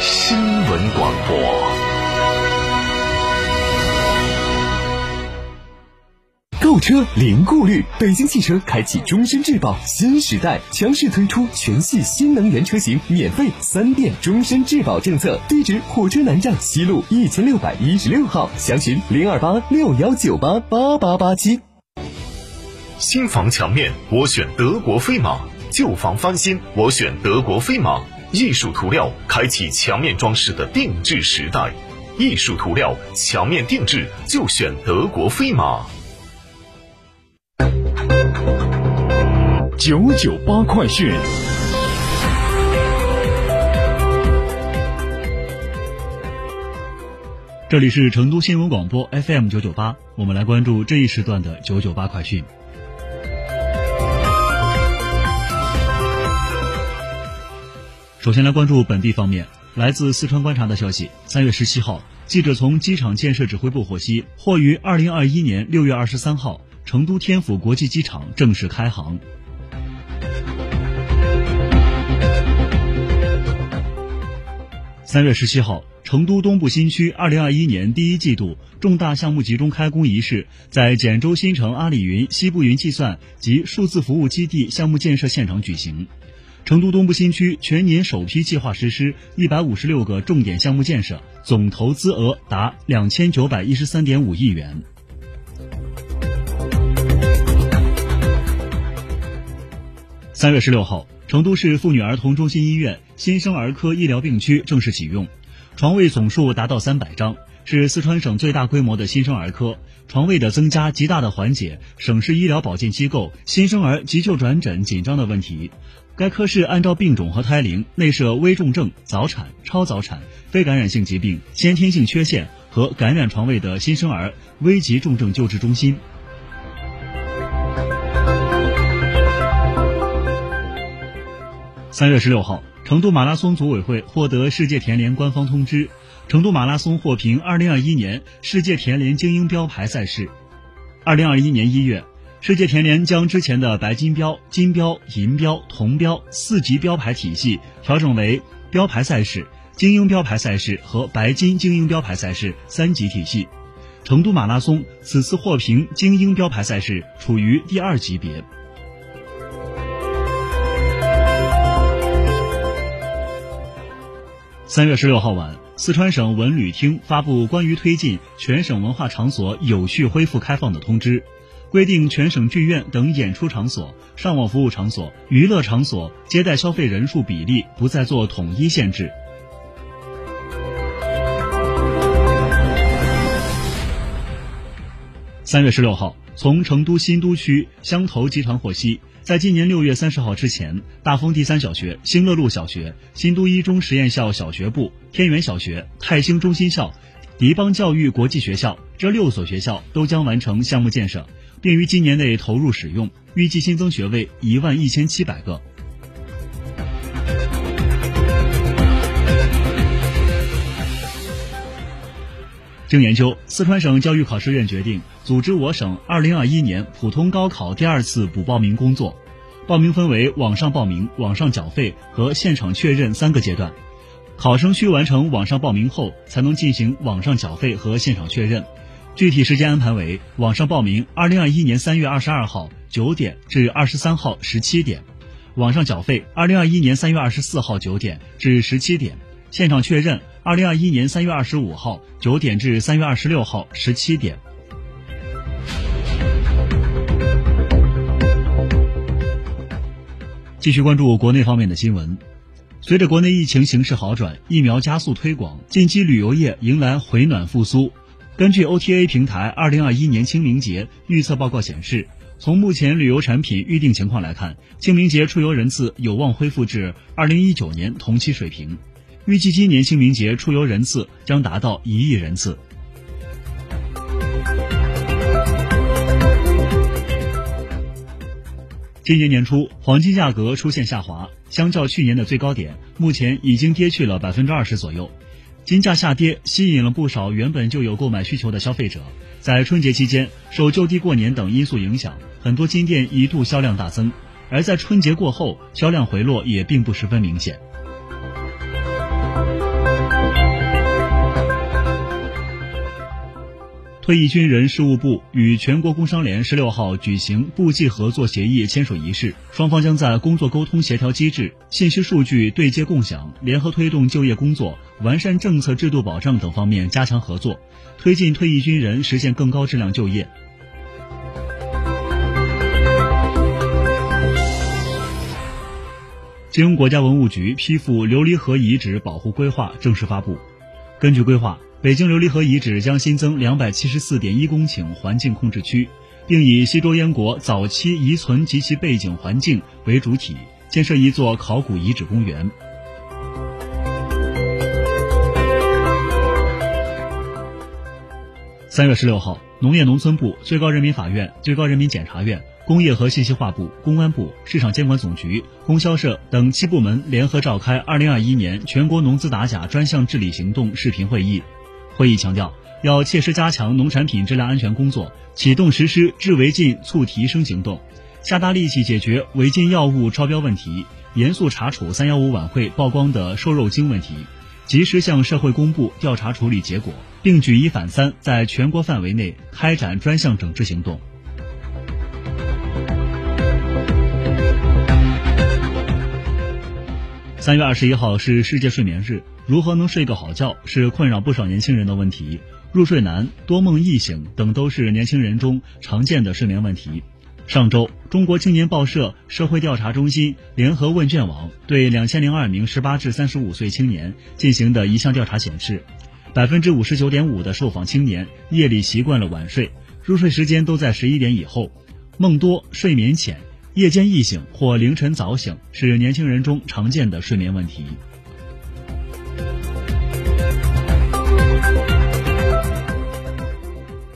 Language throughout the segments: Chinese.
新闻广播。购车零顾虑，北京汽车开启终身质保新时代，强势推出全系新能源车型免费三电终身质保政策。地址：火车南站西路一千六百一十六号，详询零二八六幺九八八八八七。新房墙面，我选德国飞马；旧房翻新，我选德国飞马。艺术涂料开启墙面装饰的定制时代，艺术涂料墙面定制就选德国飞马。九九八快讯。这里是成都新闻广播 FM 九九八，我们来关注这一时段的九九八快讯。首先来关注本地方面，来自四川观察的消息，三月十七号，记者从机场建设指挥部获悉，或于二零二一年六月二十三号，成都天府国际机场正式开航。三月十七号，成都东部新区二零二一年第一季度重大项目集中开工仪式在简州新城阿里云西部云计算及数字服务基地项目建设现场举行。成都东部新区全年首批计划实施一百五十六个重点项目建设，总投资额达两千九百一十三点五亿元。三月十六号，成都市妇女儿童中心医院新生儿科医疗病区正式启用，床位总数达到三百张，是四川省最大规模的新生儿科。床位的增加，极大的缓解省市医疗保健机构新生儿急救转诊紧张的问题。该科室按照病种和胎龄内设危重症、早产、超早产、非感染性疾病、先天性缺陷和感染床位的新生儿危急重症救治中心。三月十六号，成都马拉松组委会获得世界田联官方通知，成都马拉松获评二零二一年世界田联精英标牌赛事。二零二一年一月，世界田联将之前的白金标、金标、银标、铜标四级标牌体系调整为标牌赛事、精英标牌赛事和白金精英标牌赛事三级体系。成都马拉松此次获评精英标牌赛事，处于第二级别。三月十六号晚，四川省文旅厅发布关于推进全省文化场所有序恢复开放的通知，规定全省剧院等演出场所、上网服务场所、娱乐场所接待消费人数比例不再做统一限制。三月十六号，从成都新都区乡投集团获悉。在今年六月三十号之前，大丰第三小学、兴乐路小学、新都一中实验校小学部、天元小学、泰兴中心校、迪邦教育国际学校这六所学校都将完成项目建设，并于今年内投入使用，预计新增学位一万一千七百个。经研究，四川省教育考试院决定组织我省2021年普通高考第二次补报名工作，报名分为网上报名、网上缴费和现场确认三个阶段。考生需完成网上报名后，才能进行网上缴费和现场确认。具体时间安排为：网上报名2021年3月22号9点至23号17点，网上缴费2021年3月24号9点至17点，现场确认。二零二一年三月二十五号九点至三月二十六号十七点。继续关注国内方面的新闻。随着国内疫情形势好转，疫苗加速推广，近期旅游业迎来回暖复苏。根据 OTA 平台二零二一年清明节预测报告显示，从目前旅游产品预订情况来看，清明节出游人次有望恢复至二零一九年同期水平。预计今年清明节出游人次将达到一亿人次。今年年初，黄金价格出现下滑，相较去年的最高点，目前已经跌去了百分之二十左右。金价下跌，吸引了不少原本就有购买需求的消费者。在春节期间，受就地过年等因素影响，很多金店一度销量大增；而在春节过后，销量回落也并不十分明显。退役军人事务部与全国工商联十六号举行部际合作协议签署仪式，双方将在工作沟通协调机制、信息数据对接共享、联合推动就业工作、完善政策制度保障等方面加强合作，推进退役军人实现更高质量就业。金融国家文物局批复琉璃河遗址保护规划正式发布，根据规划。北京琉璃河遗址将新增两百七十四点一公顷环境控制区，并以西周燕国早期遗存及其背景环境为主体，建设一座考古遗址公园。三月十六号，农业农村部、最高人民法院、最高人民检察院、工业和信息化部、公安部、市场监管总局、供销社等七部门联合召开二零二一年全国农资打假专项治理行动视频会议。会议强调，要切实加强农产品质量安全工作，启动实施治违禁促提升行动，下大力气解决违禁药物超标问题，严肃查处“三幺五”晚会曝光的瘦肉精问题，及时向社会公布调查处理结果，并举一反三，在全国范围内开展专项整治行动。三月二十一号是世界睡眠日，如何能睡个好觉是困扰不少年轻人的问题。入睡难、多梦易醒等都是年轻人中常见的睡眠问题。上周，中国青年报社社会调查中心联合问卷网对两千零二名十八至三十五岁青年进行的一项调查显示，百分之五十九点五的受访青年夜里习惯了晚睡，入睡时间都在十一点以后，梦多、睡眠浅。夜间易醒或凌晨早醒是年轻人中常见的睡眠问题。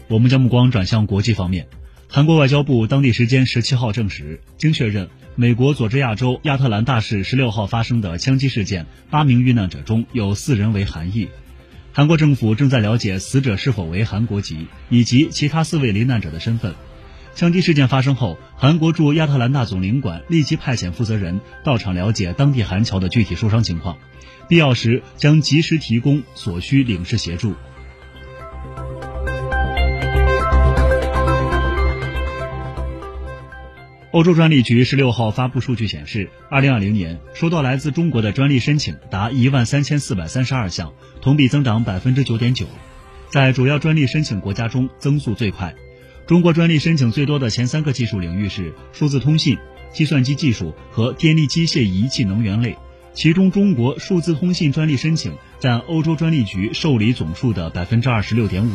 我们将目光转向国际方面，韩国外交部当地时间十七号证实，经确认，美国佐治亚州亚特兰大市十六号发生的枪击事件，八名遇难者中有四人为韩裔。韩国政府正在了解死者是否为韩国籍，以及其他四位罹难者的身份。枪击事件发生后，韩国驻亚特兰大总领馆立即派遣负责人到场了解当地韩侨的具体受伤情况，必要时将及时提供所需领事协助。欧洲专利局十六号发布数据显示，二零二零年收到来自中国的专利申请达一万三千四百三十二项，同比增长百分之九点九，在主要专利申请国家中增速最快。中国专利申请最多的前三个技术领域是数字通信、计算机技术和电力机械仪器能源类，其中中国数字通信专利申请占欧洲专利局受理总数的百分之二十六点五。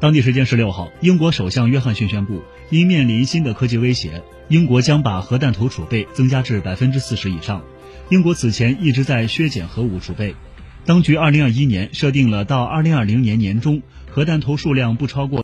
当地时间十六号，英国首相约翰逊宣布，因面临新的科技威胁，英国将把核弹头储备增加至百分之四十以上。英国此前一直在削减核武储备。当局二零二一年设定了到二零二零年年中，核弹头数量不超过。